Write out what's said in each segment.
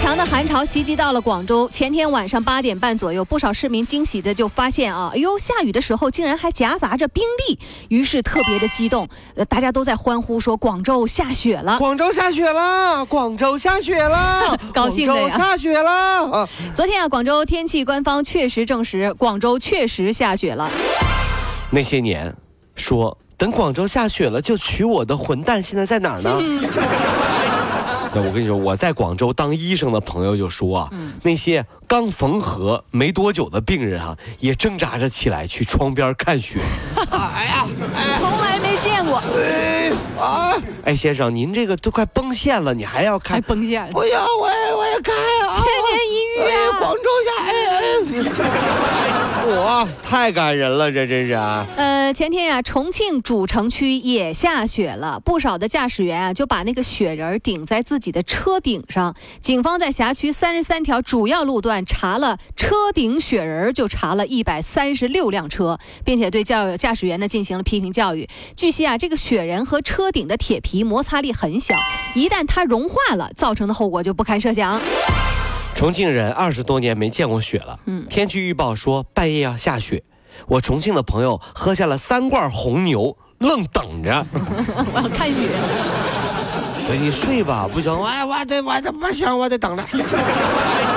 强的寒潮袭击到了广州。前天晚上八点半左右，不少市民惊喜的就发现啊，哎呦，下雨的时候竟然还夹杂着冰粒，于是特别的激动，呃，大家都在欢呼说广州下雪了。广州下雪了，广州下雪了，高兴的呀广州下雪了啊！昨天啊，广州天气官方确实证实，广州确实下雪了。那些年说等广州下雪了就娶我的混蛋，现在在哪儿呢？那我跟你说，我在广州当医生的朋友就说啊，那些刚缝合没多久的病人啊，也挣扎着起来去窗边看雪。哎啊！哎，先生，您这个都快崩线了，你还要还？崩线了。不要，我也我也看啊！千年一遇哎，啊！广州下，哎哎，哇，太感人了，这真是啊！呃，前天呀、重庆主城区也下雪了，不少的驾驶员啊就把那个雪人儿顶在自己的车顶上。警方在辖区三十三条主要路段查了车顶雪人儿，就查了一百三十六辆车，并且对教驾驶员呢进行了批评教育。据悉啊，这个雪人和车顶的铁皮摩擦力很小，一旦它融化了，造成的后果就不堪设想。重庆人二十多年没见过雪了，嗯天气预报说半夜要下雪，我重庆的朋友喝下了三罐红牛，愣等着。我 要看雪。哎，你睡吧，不行，哎，我得，我得，不行，我得等着，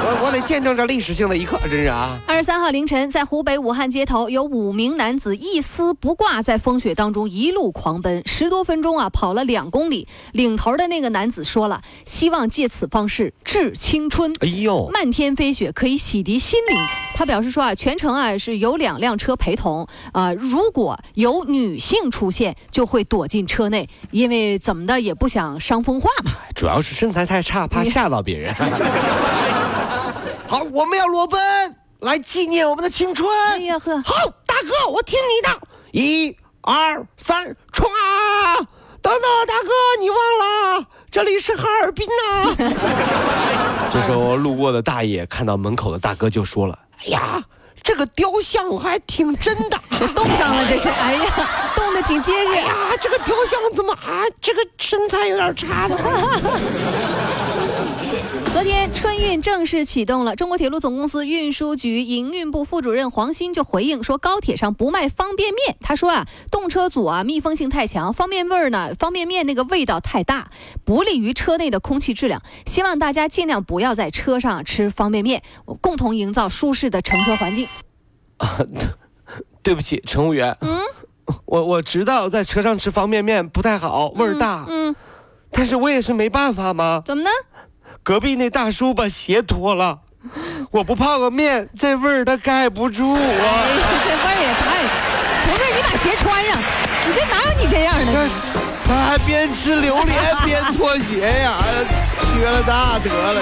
我我得见证这历史性的一刻，真是啊！二十三号凌晨，在湖北武汉街头，有五名男子一丝不挂，在风雪当中一路狂奔，十多分钟啊，跑了两公里。领头的那个男子说了，希望借此方式致青春。哎呦，漫天飞雪可以洗涤心灵。他表示说啊，全程啊是有两辆车陪同，啊、如果有女性出现，就会躲进车内，因为怎么的也不想伤风化嘛。主要是身材太差，怕吓到别人。好，我们要裸奔来纪念我们的青春。哎呀呵，好，大哥，我听你的，一、二、三，冲啊！等等，大哥，你忘了，这里是哈尔滨呐、这时候路过的大爷看到门口的大哥就说了：“哎呀，这个雕像还挺真的。冻上了这是，哎呀，冻得挺结实。哎呀，这个雕像怎么啊？这个身材有点差呢。昨天春运正式启动了，中国铁路总公司运输局营运部副主任黄鑫就回应说，高铁上不卖方便面。他说啊，动车组啊密封性太强，方便味儿呢，方便面那个味道太大，不利于车内的空气质量。希望大家尽量不要在车上吃方便面，共同营造舒适的乘车环境。对不起，乘务员。嗯，我我知道在车上吃方便面不太好，味儿大。嗯，但是我也是没办法嘛。怎么呢？隔壁那大叔把鞋脱了，我不泡个面，这味儿他盖不住哎我。呀，这味儿也太……不是，你把鞋穿上，你这哪有你这样的？他他还边吃榴莲边脱鞋呀，缺了大德了。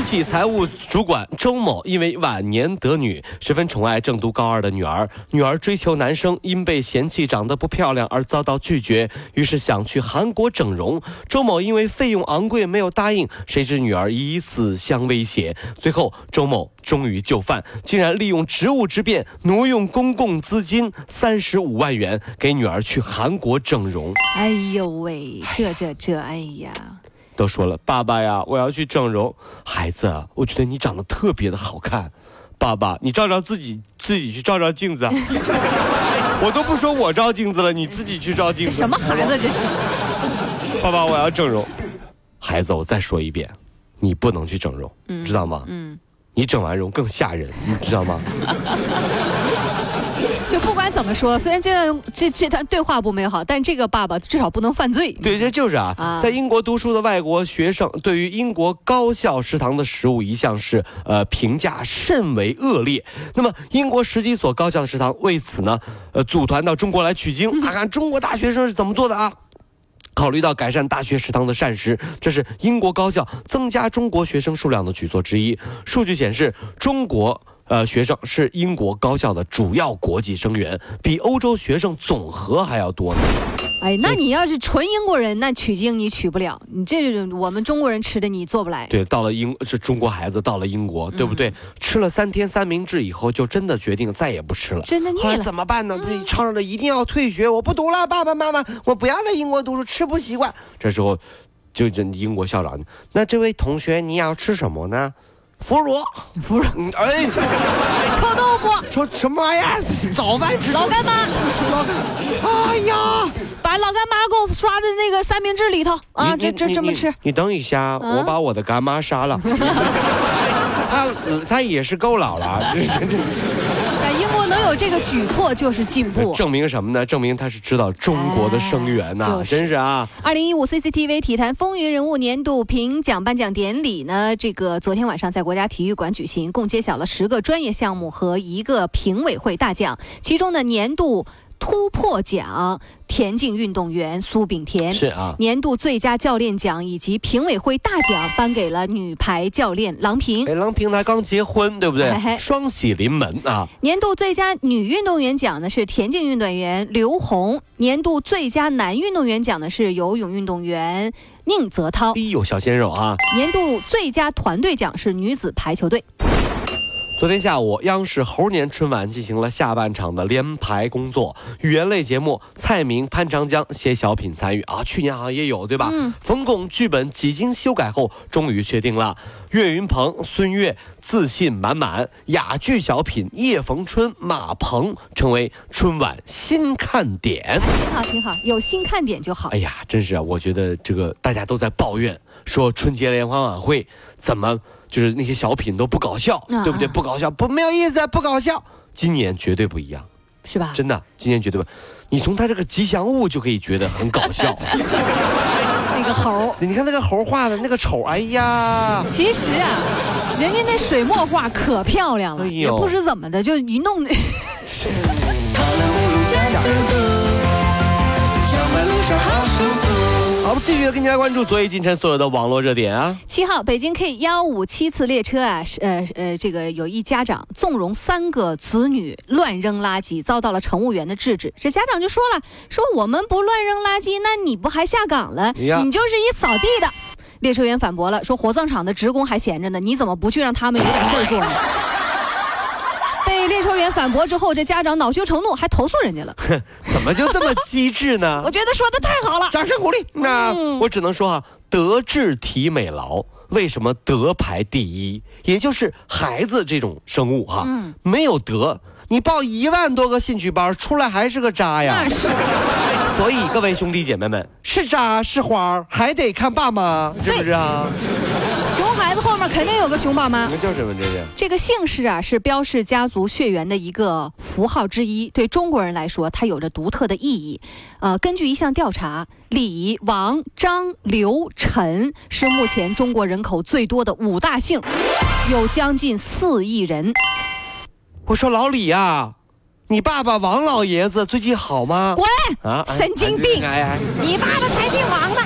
私企财务主管周某因为晚年得女，十分宠爱正读高二的女儿。女儿追求男生，因被嫌弃长得不漂亮而遭到拒绝，于是想去韩国整容。周某因为费用昂贵没有答应，谁知女儿以死相威胁。最后，周某终于就范，竟然利用职务之便挪用公共资金三十五万元给女儿去韩国整容。哎呦喂，这这这，哎呀！都说了，爸爸呀，我要去整容。孩子，啊我觉得你长得特别的好看。爸爸，你照照自己，自己去照照镜子啊。我都不说我照镜子了，你自己去照镜子。这什么孩子这是？爸爸，我要整容。孩子，我再说一遍，你不能去整容，知道吗？嗯，你整完容更吓人，你知道吗？就不管怎么说，虽然这段这这段对话不美好，但这个爸爸至少不能犯罪。对，这就是啊，啊在英国读书的外国学生对于英国高校食堂的食物一向是呃评价甚为恶劣。那么英国十几所高校的食堂为此呢，呃组团到中国来取经，看看中国大学生是怎么做的啊。考虑到改善大学食堂的膳食，这是英国高校增加中国学生数量的举措之一。数据显示，中国。呃，学生是英国高校的主要国际生源，比欧洲学生总和还要多呢。哎，那你要是纯英国人，那取经你取不了，你这种我们中国人吃的你做不来。对，到了英是中国孩子到了英国，对不对？吃了三天三明治以后，就真的决定再也不吃了。真的腻后来怎么办呢？被吵着一定要退学，我不读了，爸爸妈妈，我不要在英国读书，吃不习惯。这时候，就这英国校长，那这位同学你要吃什么呢？腐乳，腐乳嗯，哎，臭豆腐、臭什么玩意儿？早饭吃老干妈，老干，哎呀！把老干妈给我刷在那个三明治里头啊，这这这么吃。你等一下，嗯我把我的干妈杀了。他呃他也是够老了，这 这 这。能有这个举措就是进步。证明什么呢？证明他是知道中国的生源呐、哎就是真是啊！二零一五 CCTV 体坛风云人物年度评奖颁奖典礼呢，这个昨天晚上在国家体育馆举行，共揭晓了十个专业项目和一个评委会大奖，其中的年度突破奖，田径运动员苏炳添是啊，年度最佳教练奖以及评委会大奖颁给了女排教练郎平。哎，郎平她刚结婚，对不对？双喜临门啊！年度最佳女运动员奖呢是田径运动员刘虹，年度最佳男运动员奖呢是游泳运动员宁泽涛，哎呦，小鲜肉啊！年度最佳团队奖是女子排球队。昨天下午，央视猴年春晚进行了下半场的联排工作，语言类节目蔡明、潘长江携小品参与啊，去年好像也有对吧？嗯冯巩剧本几经修改后，终于确定了，岳云鹏、孙越自信满满，哑剧小品叶逢春、马鹏成为春晚新看点。挺好，挺好，有新看点就好哎。呀，真是啊！我觉得这个大家都在抱怨，说春节联欢晚会怎么就是那些小品都不搞笑，啊对不对？不搞笑，不没有意思，不搞笑。今年绝对不一样，是吧？真的，今年绝对不。你从他这个吉祥物就可以觉得很搞笑。那个猴，你看那个猴画的那个丑，哎呀，其实啊，人家那水墨画可漂亮了，哎也不知怎么的，就一弄。好，我们继续跟大家关注昨夜今晨所有的网络热点啊。七号，北京 K 幺五七次列车啊，是呃呃，这个有一家长纵容三个子女乱扔垃圾，遭到了乘务员的制止。这家长就说了，说我们不乱扔垃圾，那你不还下岗了？你就是一扫地的。列车员反驳了，说火葬场的职工还闲着呢，你怎么不去让他们有点事儿做呢？被列车员反驳之后，这家长恼羞成怒，还投诉人家了。怎么就这么机智呢 我？觉得说的太好了。掌声鼓励。那嗯我只能说啊，德智体美劳。为什么德排第一？也就是孩子这种生物哈、嗯没有德，你报一万多个兴趣班，出来还是个渣呀。那是所以各位兄弟姐妹们，是渣是花还得看爸妈，是不是啊？熊孩子后面肯定有个熊爸妈你。们叫什么这是？这个姓氏啊，是标示家族血缘的一个符号之一，对中国人来说，它有着独特的意义。呃，根据一项调查，李、王、张、刘、陈是目前中国人口最多的五大姓，有将近四亿人。我说老李呀、你爸爸王老爷子最近好吗？滚！啊！哎神经病哎哎，你爸爸才姓王呢，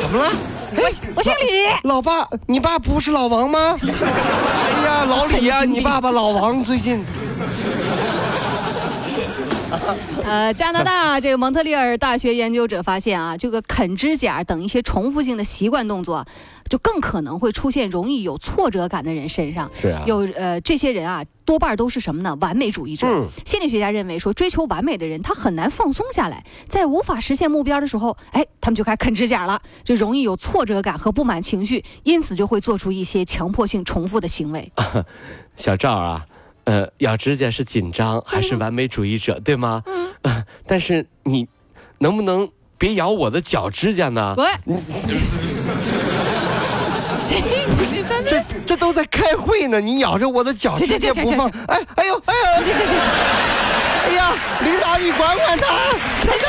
怎么了？我我姓李。老爸，你爸不是老王吗？哎呀，老李呀、你爸爸老王最近 呃，加拿大这个蒙特利尔大学研究者发现啊，这个啃指甲等一些重复性的习惯动作，就更可能会出现容易有挫折感的人身上。是啊有呃这些人啊，多半都是什么呢？完美主义者。嗯心理学家认为说，追求完美的人他很难放松下来，在无法实现目标的时候，哎，他们就开始啃指甲了，就容易有挫折感和不满情绪，因此就会做出一些强迫性重复的行为。小赵啊，呃，咬指甲是紧张还是完美主义者，对吗？嗯、但是你能不能别咬我的脚指甲呢？喂，谁？是真的？这这都都在开会呢，你咬着我的脚这直接这这不放，哎哎呦哎呦。这这这，哎呀，领导你管管他，神经